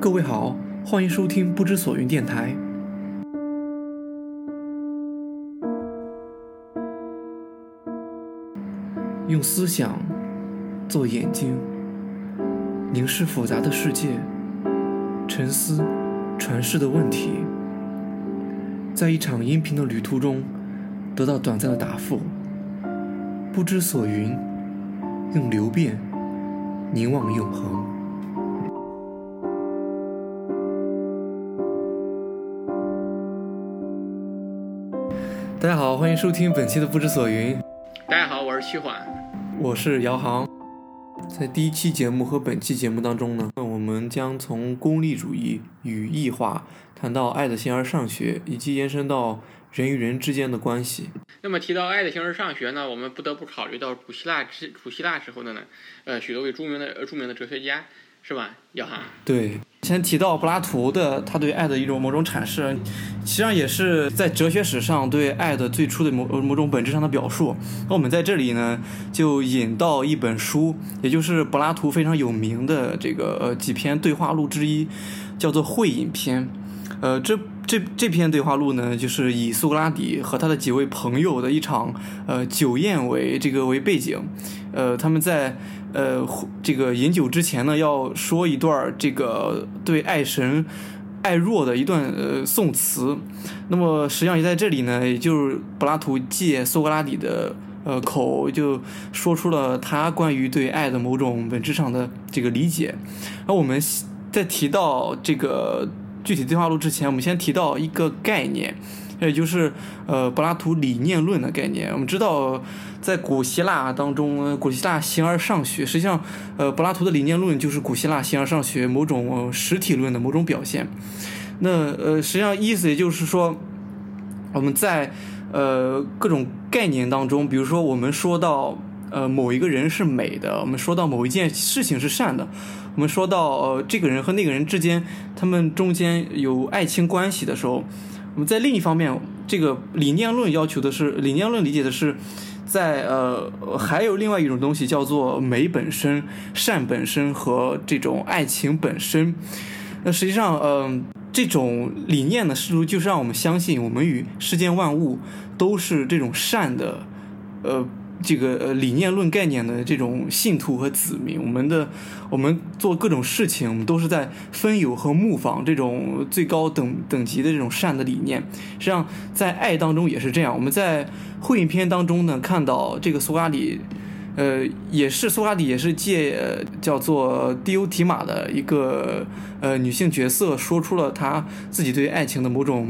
各位好，欢迎收听不知所云电台。用思想做眼睛，凝视复杂的世界，沉思传世的问题，在一场音频的旅途中得到短暂的答复。不知所云，用流变凝望永恒。大家好，欢迎收听本期的不知所云。大家好，我是七缓，我是姚航。在第一期节目和本期节目当中呢，我们将从功利主义与异化谈到爱的形而上学，以及延伸到人与人之间的关系。那么提到爱的形而上学呢，我们不得不考虑到古希腊之古希腊时候的呢，呃，许多位著名的呃著名的哲学家，是吧？姚航。对，先提到柏拉图的他对爱的一种某种阐释，实际上也是在哲学史上对爱的最初的某某种本质上的表述。那我们在这里呢，就引到一本书，也就是柏拉图非常有名的这个呃几篇对话录之一，叫做《会饮篇》。呃，这这这篇对话录呢，就是以苏格拉底和他的几位朋友的一场呃酒宴为这个为背景，呃，他们在呃这个饮酒之前呢，要说一段这个对爱神爱若的一段呃颂词。那么实际上也在这里呢，也就是柏拉图借苏格拉底的呃口，就说出了他关于对爱的某种本质上的这个理解。而我们在提到这个。具体对话录之前，我们先提到一个概念，也就是呃柏拉图理念论的概念。我们知道，在古希腊当中，古希腊形而上学，实际上呃柏拉图的理念论就是古希腊形而上学某种实体论的某种表现。那呃实际上意思也就是说，我们在呃各种概念当中，比如说我们说到呃某一个人是美的，我们说到某一件事情是善的。我们说到呃这个人和那个人之间，他们中间有爱情关系的时候，我们在另一方面，这个理念论要求的是，理念论理解的是，在呃还有另外一种东西叫做美本身、善本身和这种爱情本身。那实际上，嗯，这种理念呢，试图就是让我们相信，我们与世间万物都是这种善的，呃。这个呃理念论概念的这种信徒和子民，我们的我们做各种事情，我们都是在分有和模仿这种最高等等级的这种善的理念。实际上，在爱当中也是这样。我们在会影片当中呢，看到这个苏格拉底，呃，也是苏格拉底也是借叫做迪欧提玛的一个呃女性角色，说出了他自己对爱情的某种。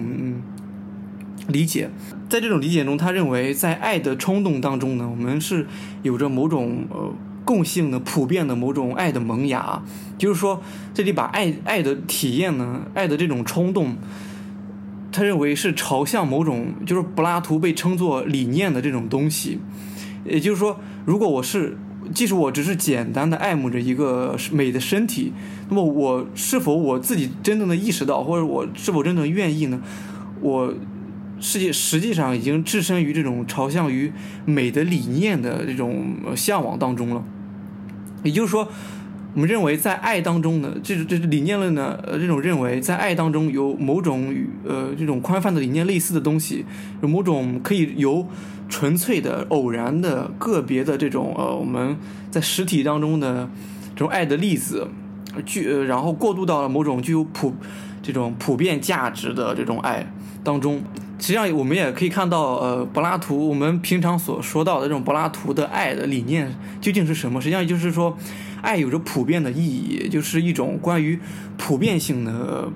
理解，在这种理解中，他认为在爱的冲动当中呢，我们是有着某种呃共性的、普遍的某种爱的萌芽。就是说，这里把爱爱的体验呢，爱的这种冲动，他认为是朝向某种，就是柏拉图被称作理念的这种东西。也就是说，如果我是，即使我只是简单的爱慕着一个美的身体，那么我是否我自己真正的意识到，或者我是否真正愿意呢？我。世界实际上已经置身于这种朝向于美的理念的这种向往当中了。也就是说，我们认为在爱当中呢，这这理念论呢，呃，这种认为在爱当中有某种与呃这种宽泛的理念类似的东西，有某种可以由纯粹的、偶然的、个别的这种呃我们在实体当中的这种爱的例子，具呃然后过渡到了某种具有普这种普遍价值的这种爱当中。实际上，我们也可以看到，呃，柏拉图我们平常所说到的这种柏拉图的爱的理念究竟是什么？实际上，就是说，爱有着普遍的意义，就是一种关于普遍性的、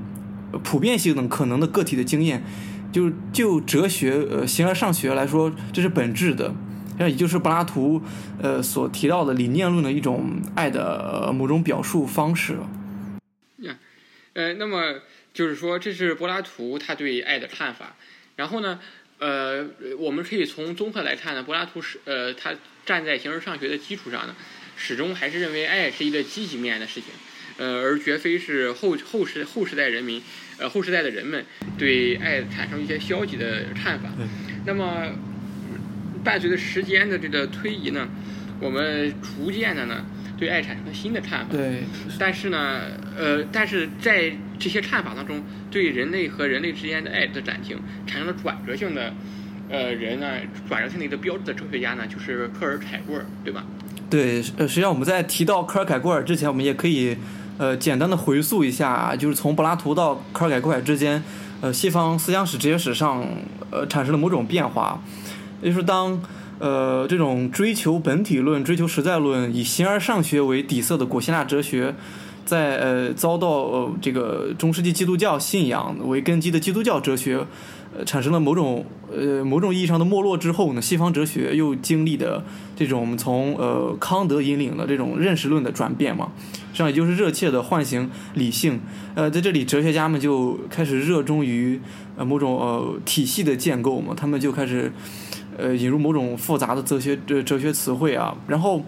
普遍性的可能的个体的经验。就就哲学呃形而上学来说，这是本质的，那也就是柏拉图呃所提到的理念论的一种爱的某种表述方式。呀，呃，那么就是说，这是柏拉图他对爱的看法。然后呢，呃，我们可以从综合来看呢，柏拉图是呃，他站在形而上学的基础上呢，始终还是认为爱是一个积极面的事情，呃，而绝非是后后世后时代人民，呃，后时代的人们对爱产生一些消极的看法。那么，伴随着时间的这个推移呢，我们逐渐的呢，对爱产生了新的看法。对，但是呢，呃，但是在这些看法当中，对人类和人类之间的爱的感情产生了转折性的，呃，人呢，转折性的一个标志的哲学家呢，就是科尔凯郭尔，对吧？对，呃，实际上我们在提到科尔凯郭尔之前，我们也可以，呃，简单的回溯一下，就是从柏拉图到科尔凯郭尔之间，呃，西方思想史、哲学史上，呃，产生了某种变化，也就是当，呃，这种追求本体论、追求实在论、以形而上学为底色的古希腊哲学，在呃遭到呃这个中世纪基督教信仰为根基的基督教哲学。呃，产生了某种呃某种意义上的没落之后呢，西方哲学又经历的这种从呃康德引领的这种认识论的转变嘛，实际上也就是热切的唤醒理性。呃，在这里哲学家们就开始热衷于呃某种呃体系的建构嘛，他们就开始呃引入某种复杂的哲学哲哲学词汇啊。然后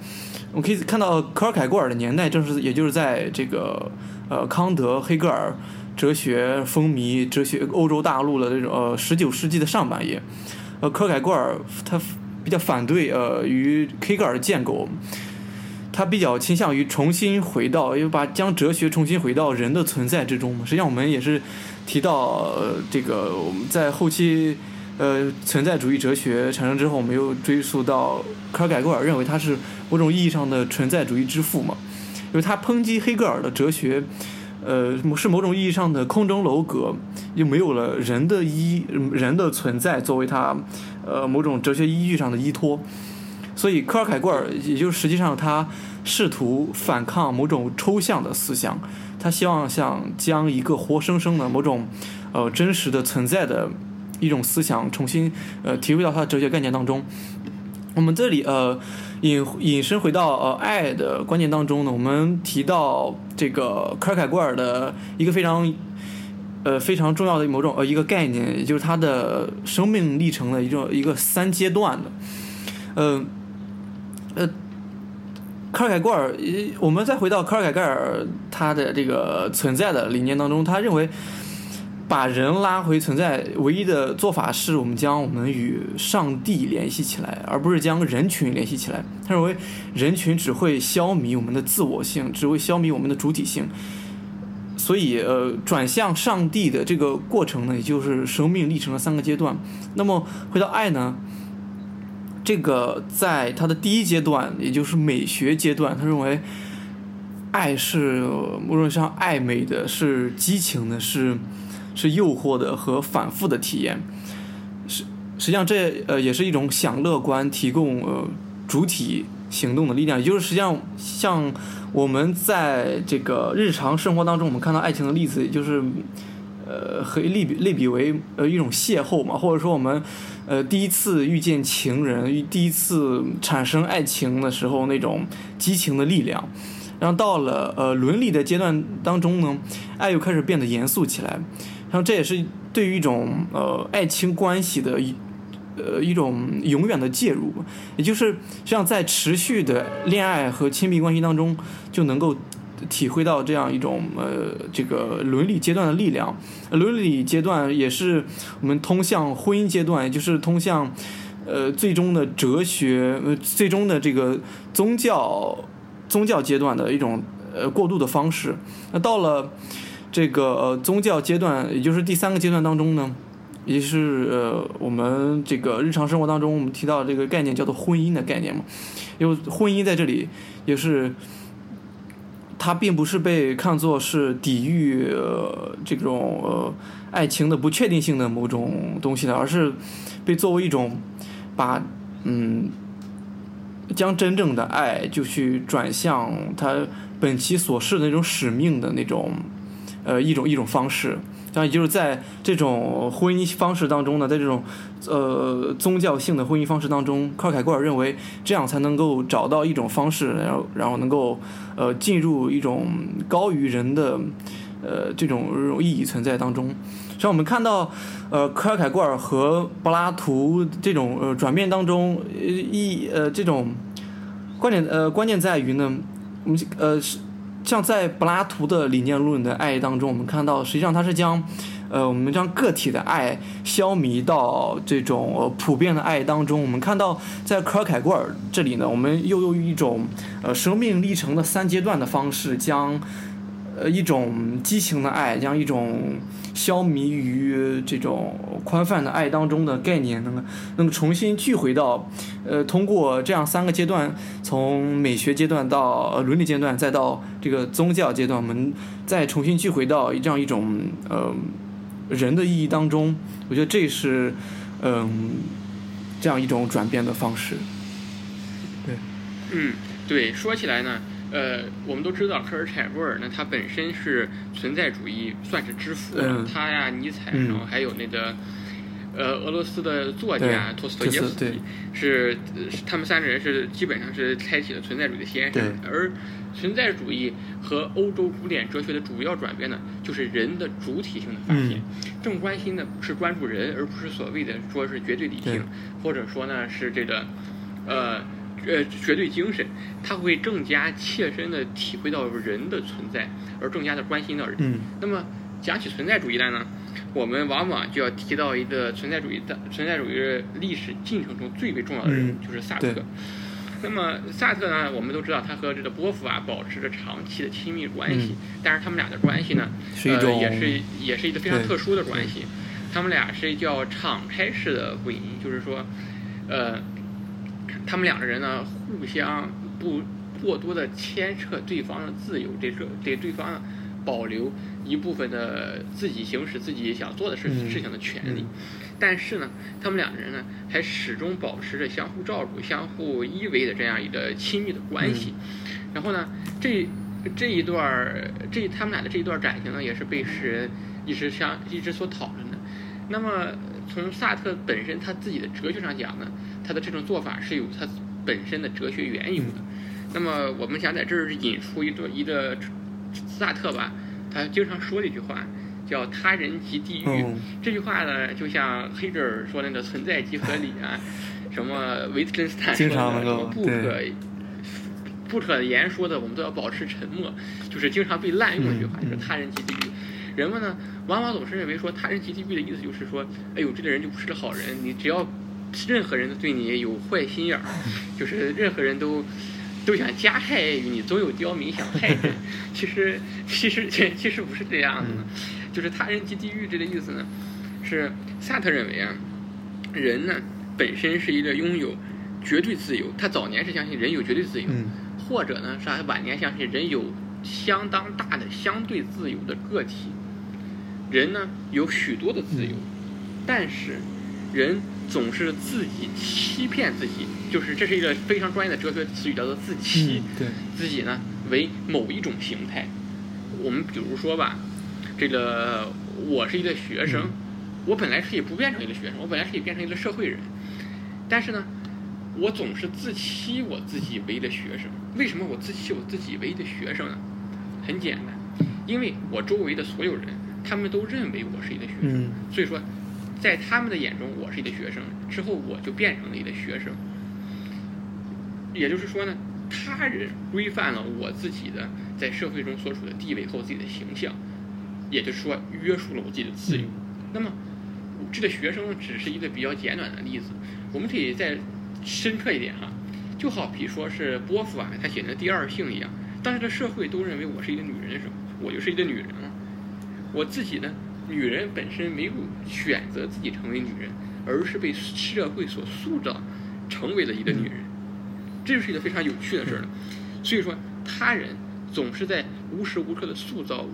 我们可以看到科尔凯郭尔的年代，正是也就是在这个呃康德、黑格尔。哲学风靡哲学欧洲大陆的这种呃十九世纪的上半叶，呃科凯郭尔他比较反对呃与黑格尔建构，他比较倾向于重新回到，又把将哲学重新回到人的存在之中实际上我们也是提到呃这个我们在后期呃存在主义哲学产生之后，我们又追溯到科尔凯郭尔认为他是某种意义上的存在主义之父嘛，因为他抨击黑格尔的哲学。呃，是某种意义上的空中楼阁，又没有了人的依人的存在作为他呃某种哲学依据上的依托，所以科尔凯郭尔也就实际上他试图反抗某种抽象的思想，他希望想将一个活生生的某种呃真实的存在的一种思想重新呃体会到他的哲学概念当中。我们这里呃。引引申回到呃爱的观念当中呢，我们提到这个克尔凯郭尔的一个非常呃非常重要的某种呃一个概念，也就是他的生命历程的一种一个三阶段的，呃呃，克尔凯郭尔，我们再回到克尔凯郭尔他的这个存在的理念当中，他认为。把人拉回存在，唯一的做法是我们将我们与上帝联系起来，而不是将人群联系起来。他认为人群只会消弭我们的自我性，只会消弭我们的主体性。所以，呃，转向上帝的这个过程呢，也就是生命历程的三个阶段。那么，回到爱呢？这个在他的第一阶段，也就是美学阶段，他认为爱是某种上暧昧的，是激情的，是。是诱惑的和反复的体验，实实际上这呃也是一种享乐观提供呃主体行动的力量，也就是实际上像我们在这个日常生活当中，我们看到爱情的例子，也就是呃和类比类比为呃一种邂逅嘛，或者说我们呃第一次遇见情人，第一次产生爱情的时候那种激情的力量。然后到了呃伦理的阶段当中呢，爱又开始变得严肃起来，然后这也是对于一种呃爱情关系的一呃一种永远的介入，也就是像在持续的恋爱和亲密关系当中就能够体会到这样一种呃这个伦理阶段的力量，伦理阶段也是我们通向婚姻阶段，也就是通向呃最终的哲学呃最终的这个宗教。宗教阶段的一种呃过渡的方式，那到了这个呃宗教阶段，也就是第三个阶段当中呢，也是呃我们这个日常生活当中我们提到这个概念叫做婚姻的概念嘛，因为婚姻在这里也是它并不是被看作是抵御呃这种呃爱情的不确定性的某种东西的，而是被作为一种把嗯。将真正的爱就去转向他本其所示的那种使命的那种，呃，一种一种方式。当然，也就是在这种婚姻方式当中呢，在这种呃宗教性的婚姻方式当中，科尔凯郭尔认为这样才能够找到一种方式，然后然后能够呃进入一种高于人的呃这种这种意义存在当中。像我们看到，呃，科尔凯郭尔和柏拉图这种呃转变当中，一呃这种观点呃关键在于呢，我们呃是像在柏拉图的理念论的爱当中，我们看到实际上他是将呃，我们将个体的爱消弭到这种呃普遍的爱当中。我们看到在科尔凯郭尔这里呢，我们又用一种呃生命历程的三阶段的方式，将呃一种激情的爱，将一种消弭于这种宽泛的爱当中的概念，那么那么重新聚回到呃通过这样三个阶段，从美学阶段到呃伦理阶段，再到这个宗教阶段，我们再重新聚回到这样一种呃人的意义当中。我觉得这是嗯、这样一种转变的方式。对嗯，对，说起来呢，呃，我们都知道科尔凯郭尔呢，他本身是存在主义算是之父，嗯。他呀、尼采，嗯然后还有那个。呃，俄罗斯的作家托斯托耶夫斯基是他们三个人是基本上是开启了存在主义的先声，而存在主义和欧洲古典哲学的主要转变呢，就是人的主体性的发现，正关心的是关注人，而不是所谓的说是绝对理性，或者说呢是这个，呃呃绝对精神，他会更加切身的体会到人的存在，而更加的关心到人。嗯那么讲起存在主义来呢，我们往往就要提到一个存在主义的存在主义的历史进程中最为重要的人物，嗯就是萨特对。那么萨特呢，我们都知道他和这个波伏娃保持着长期的亲密关系，但是他们俩的关系呢，嗯是一种呃、也是也是一个非常特殊的关系。他们俩是叫敞开式的婚姻，就是说，呃，他们两个人呢互相不过多的牵扯对方的自由，这个给对方呢保留一部分的自己行使自己想做的事、嗯事情的权利。嗯但是呢，他们两个人呢还始终保持着相互照顾、相互依偎的这样一个亲密的关系。然后呢，这这一段儿这他们俩的这一段感情呢，也是被世人一直相一直所讨论的。那么从萨特本身他自己的哲学上讲呢，他的这种做法是有他本身的哲学缘由的。那么我们想在这儿引出一段一个萨特吧，他经常说的一句话叫“他人即地狱”。嗯这句话呢，就像黑格尔说那个存在即合理啊，什么维特根斯坦说的不可不可言说的，我们都要保持沉默，就是经常被滥用的一句话，嗯就是他人即地狱。人们呢，往往总是认为说他人即地狱的意思就是说，哎呦，这个人就不是个好人，你只要任何人都对你有坏心眼儿，就是任何人都。都想加害于你，总有刁民想害人。其实，其实，其实不是这样的，就是他人即地狱这个意思呢，是萨特认为啊，人呢本身是一个拥有绝对自由，他早年是相信人有绝对自由，嗯或者呢是他晚年相信人有相当大的相对自由的个体。人呢有许多的自由，但是人总是自己欺骗自己，就是这是一个非常专业的哲学词语，叫做自欺。嗯对自己呢为某一种形态。我们比如说吧，这个我是一个学生，我本来可以不变成一个学生，我本来可以变成一个社会人，但是呢，我总是自欺我自己为一个学生。为什么我自欺我自己为一个学生呢？很简单，因为我周围的所有人，他们都认为我是一个学生，嗯所以说，在他们的眼中，我是一个学生。之后，我就变成了一个学生。也就是说呢，他人规范了我自己的在社会中所处的地位和我自己的形象，也就是说，约束了我自己的自由。那么，这个学生只是一个比较简短的例子，我们可以再深刻一点哈，就好比说是波伏娃他写的《第二性》一样，当这个社会都认为我是一个女人的时候，我就是一个女人了。我自己呢，女人本身没有选择自己成为女人，而是被社会所塑造成为了一个女人，这就是一个非常有趣的事儿了。所以说，他人总是在无时无刻的塑造我，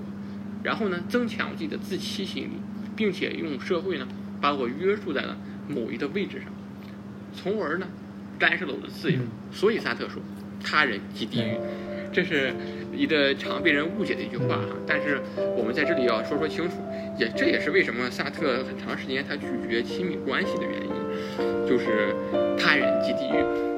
然后呢，增强我自己的自欺心理，并且用社会呢把我约束在了某一个位置上，从而呢干涉了我的自由。所以萨特说，他人即地狱。这是一个常被人误解的一句话哈，但是我们在这里要说说清楚，也这也是为什么萨特很长时间他拒绝亲密关系的原因，就是他人即地狱。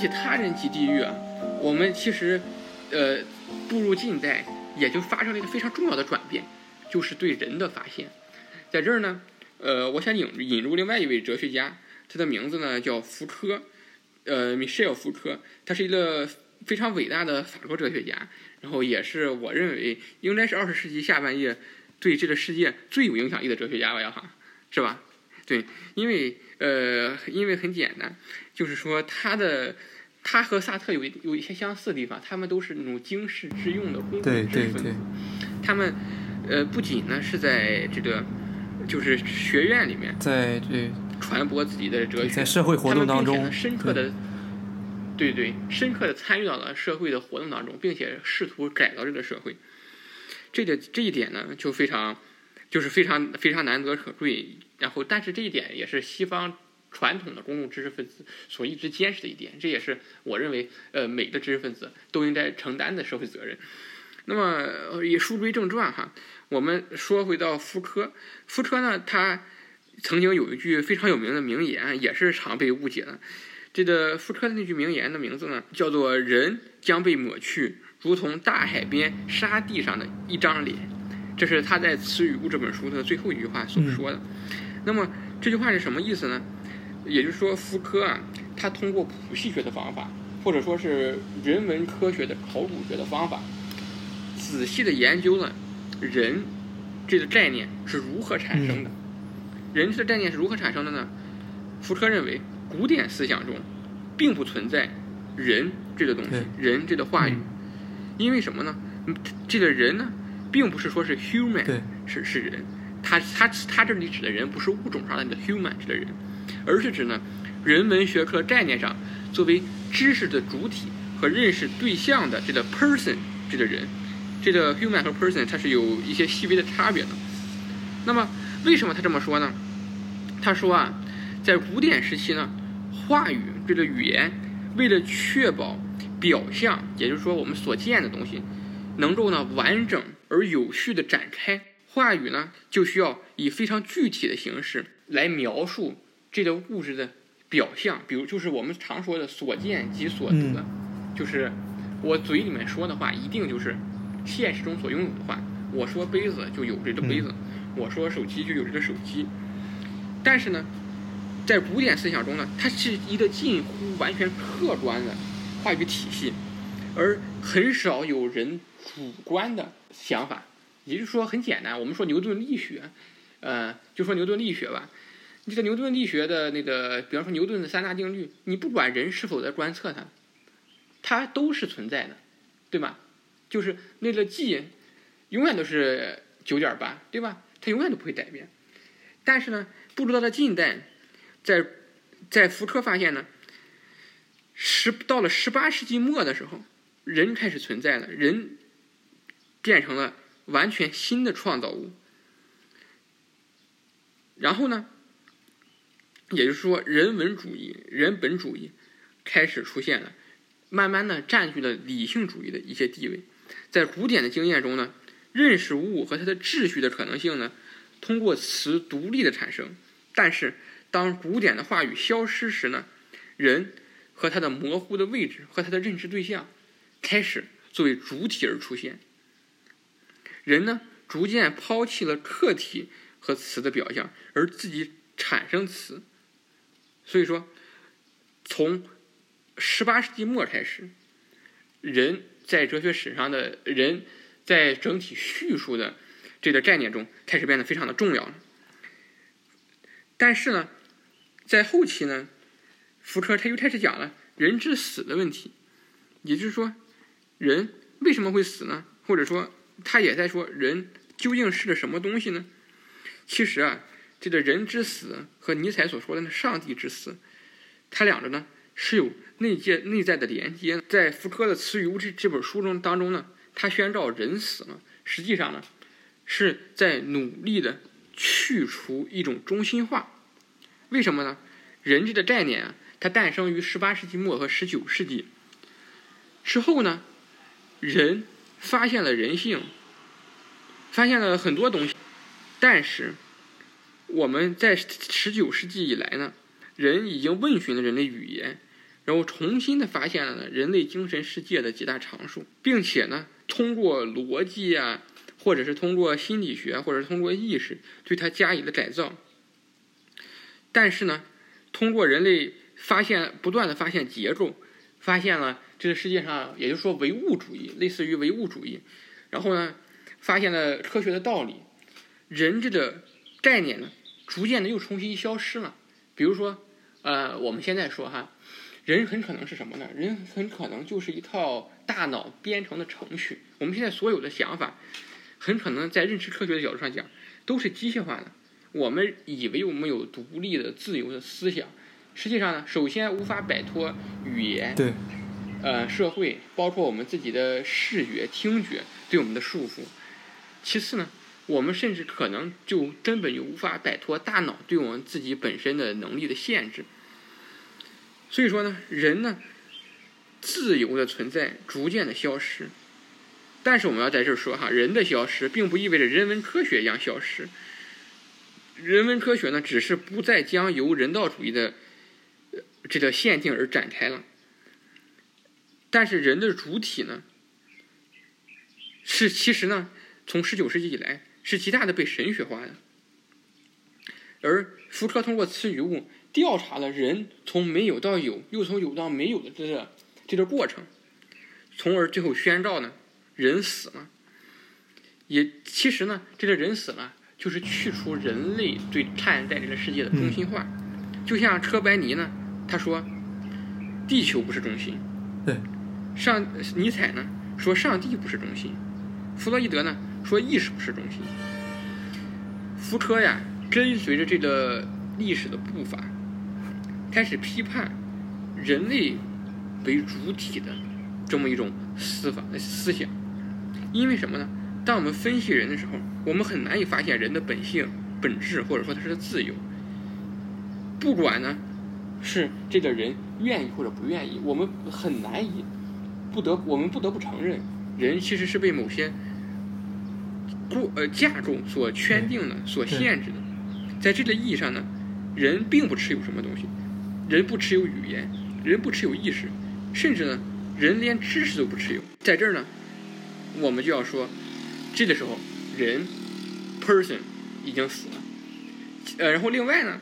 起他人即地狱啊，我们其实，呃，步入近代也就发生了一个非常重要的转变，就是对人的发现。在这儿呢，呃，我想引引入另外一位哲学家，他的名字呢叫福柯，呃，米歇尔·福柯，他是一个非常伟大的法国哲学家，然后也是我认为应该是二十世纪下半叶对这个世界最有影响力的哲学家吧，要哈，是吧？对，因为呃，因为很简单，就是说他的他和萨特有一有一些相似的地方，他们都是那种经世致用的公共对知识分子对对，他们呃不仅呢是在这个就是学院里面在这传播自己的哲学，在社会活动当中深刻的，对对，深刻的参与到了社会的活动当中，并且试图改造这个社会。这个这一点呢，就非常就是非常非常难得可贵。然后，但是这一点也是西方传统的公共知识分子所一直坚持的一点，这也是我认为呃每个知识分子都应该承担的社会责任。那么，也书归正传哈，我们说回到福柯，福柯呢，他曾经有一句非常有名的名言，也是常被误解的。这个福柯的那句名言的名字呢，叫做“人将被抹去，如同大海边沙地上的一张脸”。这是他在《词语物》这本书的最后一句话所说的。那么这句话是什么意思呢？也就是说，福柯啊，他通过谱系学的方法，或者说是人文科学的考古学的方法，仔细的研究了人这个概念是如何产生的。人这个概念是如何产生的呢？福柯认为，古典思想中并不存在人这个东西，人这个话语，因为什么呢？嗯这个人呢，并不是说是 human，对是是人，他他他这里指的人不是物种上的 human 指的人，而是指呢人文学科概念上作为知识的主体和认识对象的这个 person 这个人，这个 human 和 person 它是有一些细微的差别的。那么为什么他这么说呢？他说啊，在古典时期呢，话语这个语言为了确保表象，也就是说我们所见的东西，能够呢完整而有序的展开，话语呢就需要以非常具体的形式来描述这个物质的表象，比如就是我们常说的所见即所得，嗯就是我嘴里面说的话，一定就是现实中所拥有的话。我说杯子就有这个杯子，我说手机就有这个手机。但是呢，在古典思想中呢，它是一个近乎完全客观的话语体系，而很少有人主观的想法。也就是说，很简单，我们说牛顿力学，呃，就说牛顿力学吧。你这个牛顿力学的那个，比方说牛顿的三大定律，你不管人是否在观测它，它都是存在的，对吧？就是那个 g 永远都是九点八，对吧？它永远都不会改变。但是呢，步入到了近代，在在福柯发现呢，十到了十八世纪末的时候，人开始存在了，人变成了完全新的创造物。然后呢，也就是说，人文主义、人本主义开始出现了，慢慢的占据了理性主义的一些地位。在古典的经验中呢，认识物和它的秩序的可能性呢，通过词独立的产生。但是，当古典的话语消失时呢，人和他的模糊的位置和他的认知对象开始作为主体而出现。人呢，逐渐抛弃了客体和词的表象，而自己产生词。所以说，从十八世纪末开始，人在哲学史上的人在整体叙述的这个概念中开始变得非常的重要了。但是呢，在后期呢，福柯他又开始讲了人之死的问题，也就是说，人为什么会死呢？或者说，他也在说人究竟是个什么东西呢？其实啊，这个人之死和尼采所说的那上帝之死，它两个呢是有内界内在的连接的。在福柯的《词语物》这这本书中当中呢，他宣告人死了，实际上呢是在努力的去除一种中心化。为什么呢？人这个概念啊，它诞生于十八世纪末和十九世纪之后呢，人发现了人性，发现了很多东西，但是我们在十九世纪以来呢，人已经问询了人类语言，然后重新的发现了人类精神世界的几大常数，并且呢通过逻辑啊，或者是通过心理学，或者是通过意识对它加以了改造。但是呢，通过人类发现不断的发现结构，发现了这个世界上，也就是说唯物主义，类似于唯物主义，然后呢，发现了科学的道理，人这个概念呢，逐渐的又重新消失了。比如说，呃，我们现在说哈，人很可能是什么呢？人很可能就是一套大脑编程的程序。我们现在所有的想法，很可能在认知科学的角度上讲，都是机械化的。我们以为我们有独立的、自由的思想，实际上呢，首先无法摆脱语言，对，呃，社会，包括我们自己的视觉、听觉对我们的束缚。其次呢，我们甚至可能就根本就无法摆脱大脑对我们自己本身的能力的限制。所以说呢，人呢，自由的存在逐渐的消失。但是我们要在这儿说哈，人的消失并不意味着人文科学将消失。人文科学呢，只是不再将由人道主义的这个限定而展开了。但是人的主体呢，是其实呢，从十九世纪以来是极大的被神学化的。而福柯通过词语物调查了人从没有到有，又从有到没有的这个这个过程，从而最后宣告呢，人死了。也其实呢，这个人死了。就是去除人类对看待这个世界的中心化，就像车白尼呢，他说，地球不是中心，对，上尼采呢说上帝不是中心，弗洛伊德呢说意识不是中心，福柯呀跟随着这个历史的步伐，开始批判人类为主体的这么一种思法思想，因为什么呢？当我们分析人的时候，我们很难以发现人的本性、本质，或者说他是自由。不管呢，是这个人愿意或者不愿意，我们很难以不得，我们不得不承认，人其实是被某些过呃架构所圈定的、所限制的。在这个意义上呢，人并不持有什么东西，人不持有语言，人不持有意识，甚至呢，人连知识都不持有。在这儿呢，我们就要说。这个时候，人 person 已经死了。呃，然后另外呢，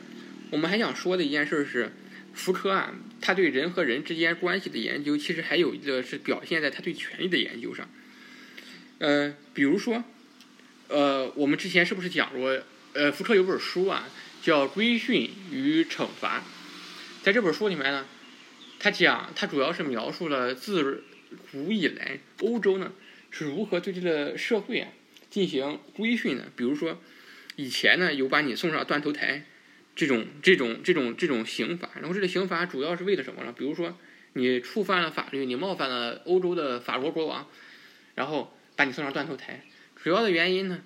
我们还想说的一件事是，福柯啊，他对人和人之间关系的研究，其实还有一个是表现在他对权力的研究上。呃，比如说，呃，我们之前是不是讲过，呃，福柯有本书啊，叫《规训与惩罚》。在这本书里面呢，他讲，他主要是描述了自古以来欧洲呢。是如何对这个社会啊进行规训的？比如说，以前呢有把你送上断头台这种这种这种这种刑法，然后这个刑法主要是为了什么呢？比如说你触犯了法律，你冒犯了欧洲的法国国王，然后把你送上断头台，主要的原因呢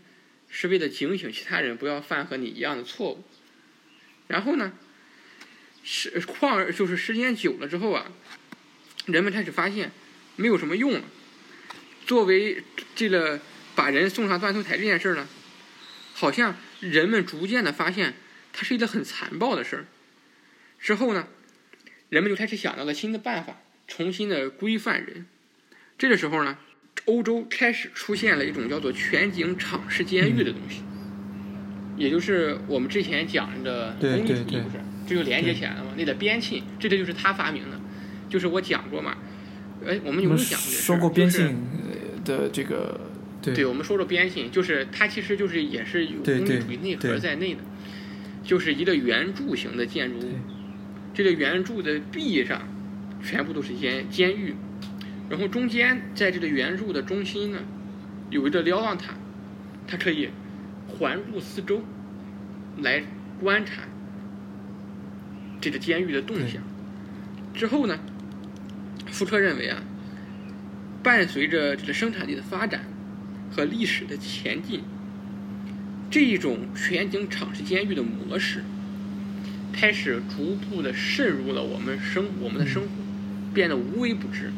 是为了警醒其他人不要犯和你一样的错误。然后呢，时况就是时间久了之后啊，人们开始发现没有什么用了。作为这个把人送上断头台这件事呢，好像人们逐渐的发现它是一个很残暴的事儿。之后呢，人们就开始想到了新的办法，重新的规范人。这个时候呢，欧洲开始出现了一种叫做全景敞式监狱的东西，也就是我们之前讲的功利主义，不是？这就连接起来了嘛？那个边沁，这个就是他发明的，就是我讲过嘛。哎，我们有没有讲过？说过边沁。的这个，对，我们说说边沁，就是它其实就是也是有功利主义内核在内的，就是一个圆柱形的建筑物，这个圆柱的壁上全部都是监监狱，然后中间在这个圆柱的中心呢，有一个瞭望塔，它可以环顾四周来观察这个监狱的动向。之后呢，福特认为啊。伴随着这个生产力的发展和历史的前进，这一种全景场式监狱的模式开始逐步的渗入了我们生我们的生活，变得无微不至。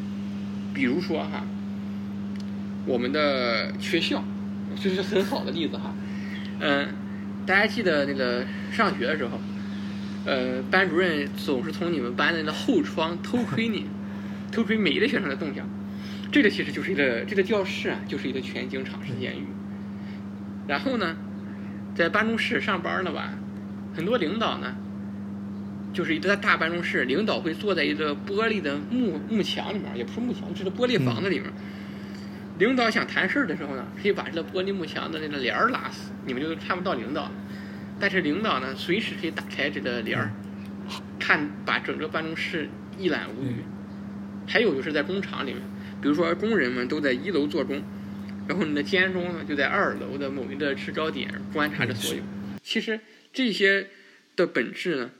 比如说哈，我们的学校这是很好的例子哈。嗯，大家记得那个上学的时候，呃，班主任总是从你们班的那后窗偷窥你，偷窥每一个学生的动向。这个其实就是一个这个教室啊，就是一个全景场式监狱。然后呢，在办公室上班呢吧，很多领导呢，就是一个大办公室，领导会坐在一个玻璃的幕幕墙里面，也不是幕墙，就是玻璃房子里面。领导想谈事儿的时候呢，可以把这个玻璃幕墙的那个帘儿拉死，你们就看不到领导。但是领导呢，随时可以打开这个帘儿，看把整个办公室一览无余。还有就是在工厂里面，比如说工人们都在一楼做工，然后你的监工呢就在二楼的某一个制高点观察着所有。其实这些的本质呢，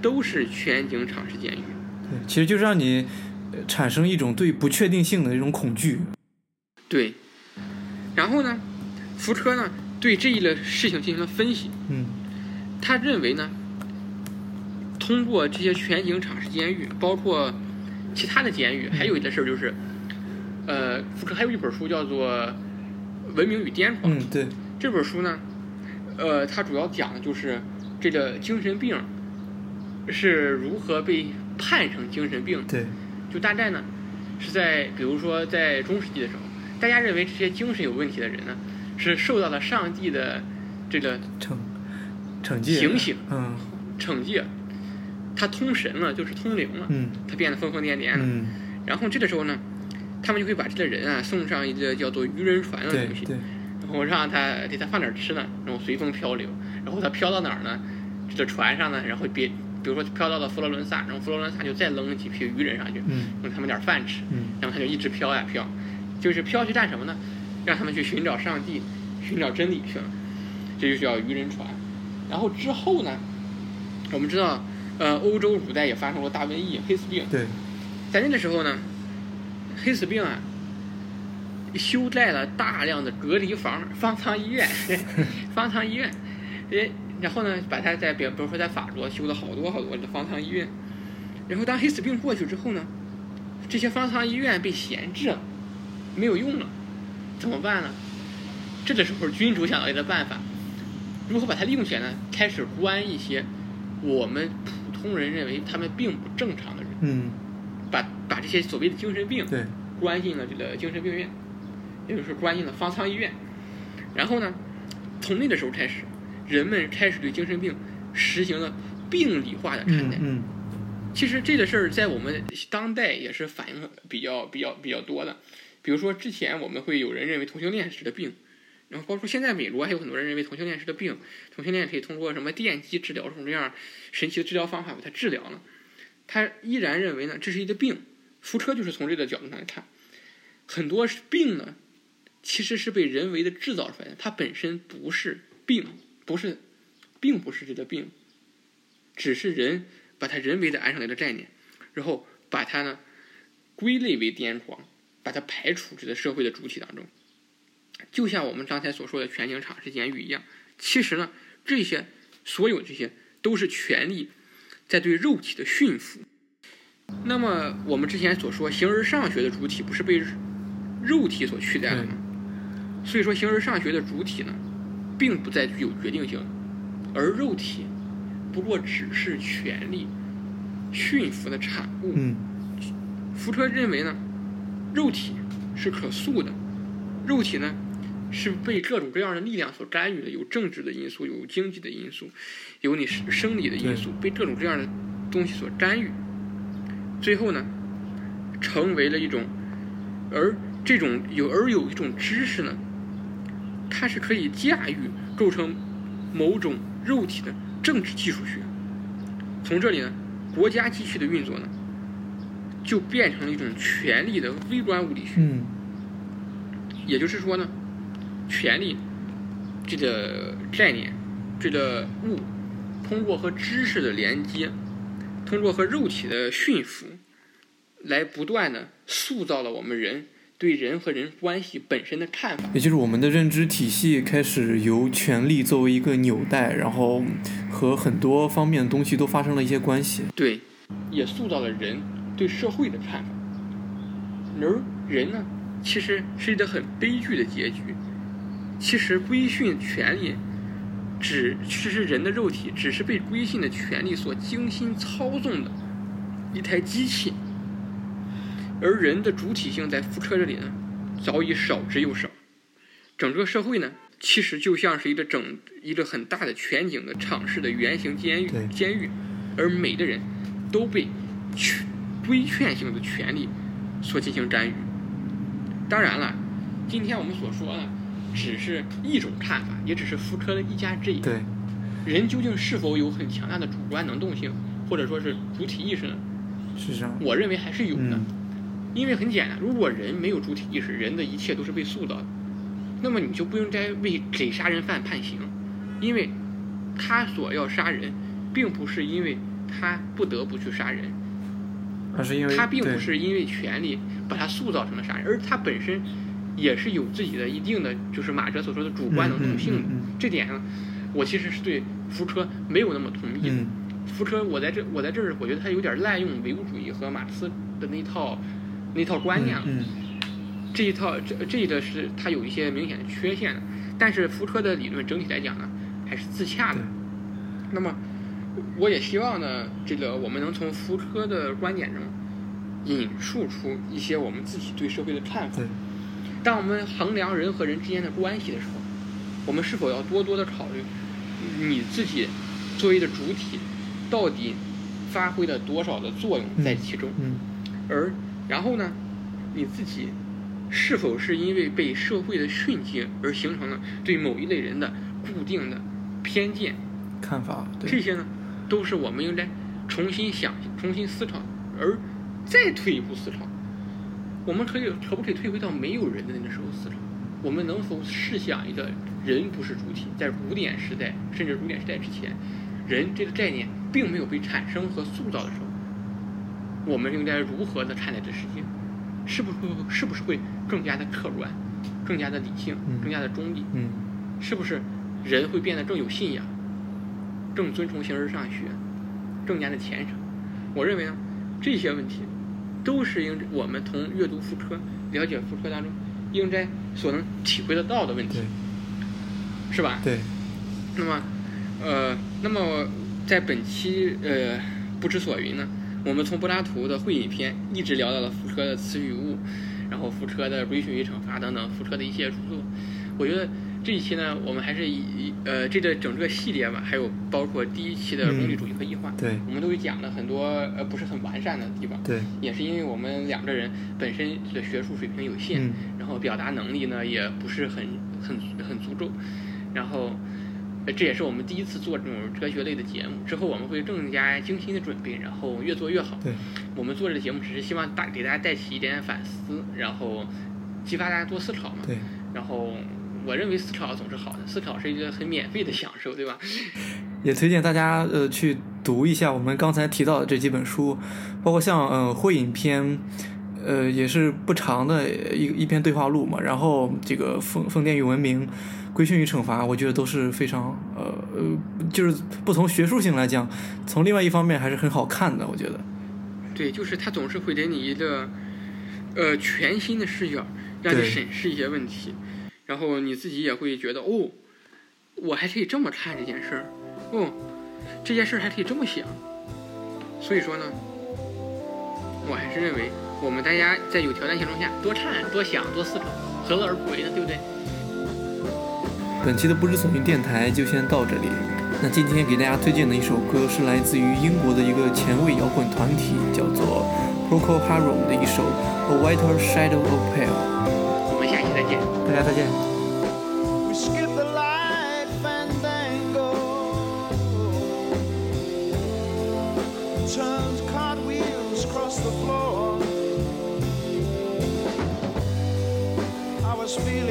都是全景场式监狱。对，其实就是让你呃产生一种对不确定性的一种恐惧。对，然后呢，福柯呢对这一类事情进行了分析，嗯他认为呢，通过这些全景场式监狱，包括其他的监狱，还有一件事儿就是，呃，福车还有一本书叫做《文明与癫狂》，嗯，对，这本书呢，呃，它主要讲的就是这个精神病是如何被判成精神病。对，就大概呢，是在比如说在中世纪的时候，大家认为这些精神有问题的人呢，是受到了上帝的这个惩惩戒。醒醒嗯。惩戒，他通神了，就是通灵了，嗯。他变得疯疯癫癫了。嗯，然后这个时候呢，他们就会把这个人啊送上一个叫做渔人船的东西，然后让他给他放点吃的，然后随风漂流，然后他漂到哪儿呢？这个船上呢，然后别比如说漂到了佛罗伦萨，然后佛罗伦萨就再扔几批渔人上去，嗯给他们点饭吃，嗯然后他就一直飘呀飘，就是飘去干什么呢？让他们去寻找上帝，寻找真理去了，这就叫渔人船。然后之后呢，我们知道，呃，欧洲古代也发生过大瘟疫，黑死病。对，在那个时候呢，黑死病啊，修盖了大量的隔离房、方舱医院、方舱医院，诶，然后呢，把它在比比如说在法国修了好多好多的方舱医院，然后当黑死病过去之后呢，这些方舱医院被闲置了，没有用了，怎么办呢？这个时候君主想到一个办法，如何把它利用起来呢？开始关一些我们普通人认为他们并不正常的人。嗯把把这些所谓的精神病，关进了这个精神病院，也就是关进了方舱医院。然后呢，从那个时候开始，人们开始对精神病实行了病理化的看待。嗯嗯其实这个事儿在我们当代也是反映比较比较比较多的。比如说之前我们会有人认为同性恋是个病，然后包括现在美国还有很多人认为同性恋是个病，同性恋可以通过什么电击治疗什么这样神奇的治疗方法把它治疗了。他依然认为呢这是一个病，扶车就是从这个角度上来看，很多病呢其实是被人为的制造出来的，它本身不是病，不是，并不是这个病，只是人把它人为的安上来的概念，然后把它呢归类为癫狂，把它排除这个社会的主体当中，就像我们刚才所说的全景场是监狱一样，其实呢这些所有这些都是权力在对肉体的驯服。那么我们之前所说形而上学的主体不是被肉体所取代了吗？所以说形而上学的主体呢，并不再具有决定性，而肉体不过只是权力驯服的产物。嗯福车认为呢，肉体是可塑的，肉体呢是被各种各样的力量所干预的，有政治的因素，有经济的因素，有你生生理的因素，被各种各样的东西所干预，最后呢，成为了一种，而这种有而有一种知识呢，它是可以驾驭构成某种肉体的政治技术学。从这里呢，国家机器的运作呢，就变成了一种权力的微观物理学。嗯也就是说呢，权力这个概念，这个物，通过和知识的连接，通过和肉体的驯服，来不断的塑造了我们人对人和人关系本身的看法。也就是我们的认知体系开始由权力作为一个纽带，然后和很多方面的东西都发生了一些关系。对，也塑造了人对社会的看法。而人呢，其实是一个很悲剧的结局。其实规训权力只其实人的肉体只是被规训的权利所精心操纵的一台机器，而人的主体性在夫车这里呢，早已少之又少。整个社会呢，其实就像是一个整一个很大的全景的场式的圆形监狱，监狱，而每个人都被权规劝性的权利所进行干预。当然了，今天我们所说啊只是一种看法，也只是福车的一家之言。对，人究竟是否有很强大的主观能动性，或者说是主体意识呢？是这样。我认为还是有的，嗯，因为很简单，如果人没有主体意识，人的一切都是被塑造的，那么你就不应该为给杀人犯判刑，因为他所要杀人，并不是因为他不得不去杀人，而是因为他并不是因为权力把他塑造成了杀人，而他本身也是有自己的一定的，就是马哲所说的主观能动性的。嗯嗯嗯这点上，我其实是对福车没有那么同意福车，我在这我在这儿，我觉得他有点滥用唯物主义和马克思的那套那套观念了。嗯这一套这这个是它有一些明显的缺陷的，但是福柯的理论整体来讲呢，还是自洽的。那么，我也希望呢，这个我们能从福柯的观点中引述出一些我们自己对社会的看法。当我们衡量人和人之间的关系的时候，我们是否要多多的考虑你自己作为的主体到底发挥了多少的作用在其中？嗯而然后呢，你自己是否是因为被社会的训诫而形成了对某一类人的固定的偏见？看法对这些呢，都是我们应该重新想、重新思考，而再退一步思考，我们可以可不可以退回到没有人的那个时候思考？我们能否试想一个人不是主体，在古典时代甚至古典时代之前，人这个概念并没有被产生和塑造的时候，我们应该如何的看待这世界？是不是是不是会更加的客观，更加的理性，嗯更加的中立？嗯是不是人会变得更有信仰，更遵从形而上学，更加的虔诚？我认为呢，这些问题都是应我们从阅读妇科、了解妇科当中应该所能体会得到的问题，是吧？对那么，呃，那么在本期呃不知所云呢，我们从柏拉图的《会饮篇》一直聊到了福车的《词语物》，然后福车的《规训与惩罚》等等福车的一些著作。我觉得这一期呢，我们还是以以呃这个整个系列吧，还有包括第一期的功利主义和异化，对我们都有讲了很多呃不是很完善的地方，对。也是因为我们两个人本身的学术水平有限，嗯然后表达能力呢也不是很很很足够，然后呃这也是我们第一次做这种哲学类的节目，之后我们会更加精心的准备，然后越做越好。对我们做这个节目只是希望大给大家带起一点反思，然后激发大家多思考嘛。对，然后我认为思考总是好的，思考是一个很免费的享受，对吧？也推荐大家呃去读一下我们刚才提到的这几本书，包括像呃《会影篇》，呃也是不长的一一篇对话录嘛。然后这个《疯疯癫与文明》《规训与惩罚》，我觉得都是非常呃呃，就是不从学术性来讲，从另外一方面还是很好看的，我觉得。对，就是他总是会给你一个呃全新的视角，让你审视一些问题，然后你自己也会觉得哦，我还可以这么看这件事儿，哦，这件事儿还可以这么想。所以说呢，我还是认为我们大家在有条件情况下多看、多想、多思考，何乐而不为呢？对不对？本期的不知所云电台就先到这里。那今天给大家推荐的一首歌是来自于英国的一个前卫摇滚团体，叫做 Procol Harum 的一首《A Whiter Shadow of Pale》。我们下期再见。大家再见。must be